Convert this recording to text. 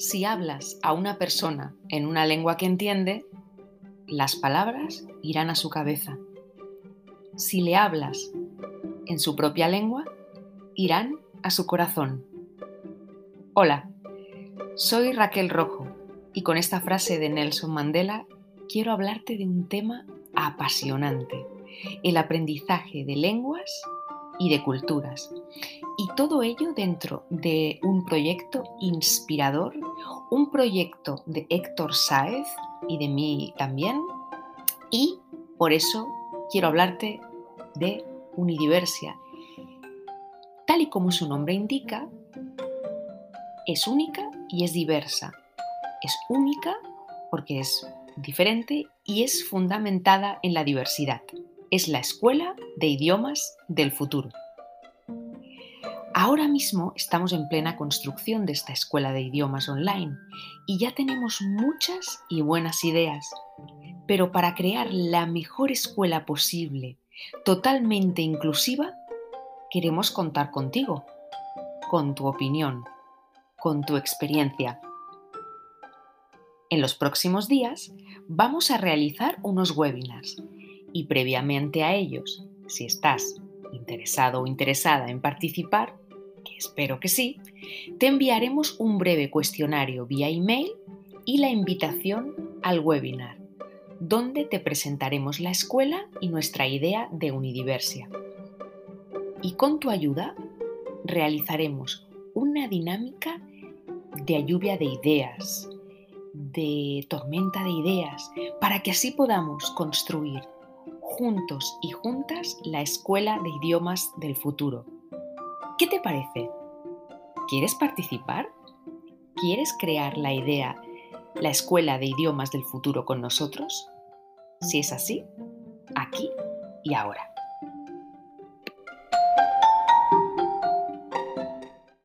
Si hablas a una persona en una lengua que entiende, las palabras irán a su cabeza. Si le hablas en su propia lengua, irán a su corazón. Hola, soy Raquel Rojo y con esta frase de Nelson Mandela quiero hablarte de un tema apasionante, el aprendizaje de lenguas y de culturas. Y todo ello dentro de un proyecto inspirador, un proyecto de Héctor Sáez y de mí también. Y por eso quiero hablarte de Unidiversia. Tal y como su nombre indica, es única y es diversa. Es única porque es diferente y es fundamentada en la diversidad es la escuela de idiomas del futuro. Ahora mismo estamos en plena construcción de esta escuela de idiomas online y ya tenemos muchas y buenas ideas, pero para crear la mejor escuela posible, totalmente inclusiva, queremos contar contigo, con tu opinión, con tu experiencia. En los próximos días vamos a realizar unos webinars y previamente a ellos, si estás interesado o interesada en participar, espero que sí, te enviaremos un breve cuestionario vía email y la invitación al webinar, donde te presentaremos la escuela y nuestra idea de Unidiversia. Y con tu ayuda realizaremos una dinámica de lluvia de ideas, de tormenta de ideas, para que así podamos construir juntos y juntas la escuela de idiomas del futuro. ¿Qué te parece? ¿Quieres participar? ¿Quieres crear la idea, la escuela de idiomas del futuro con nosotros? Si es así, aquí y ahora.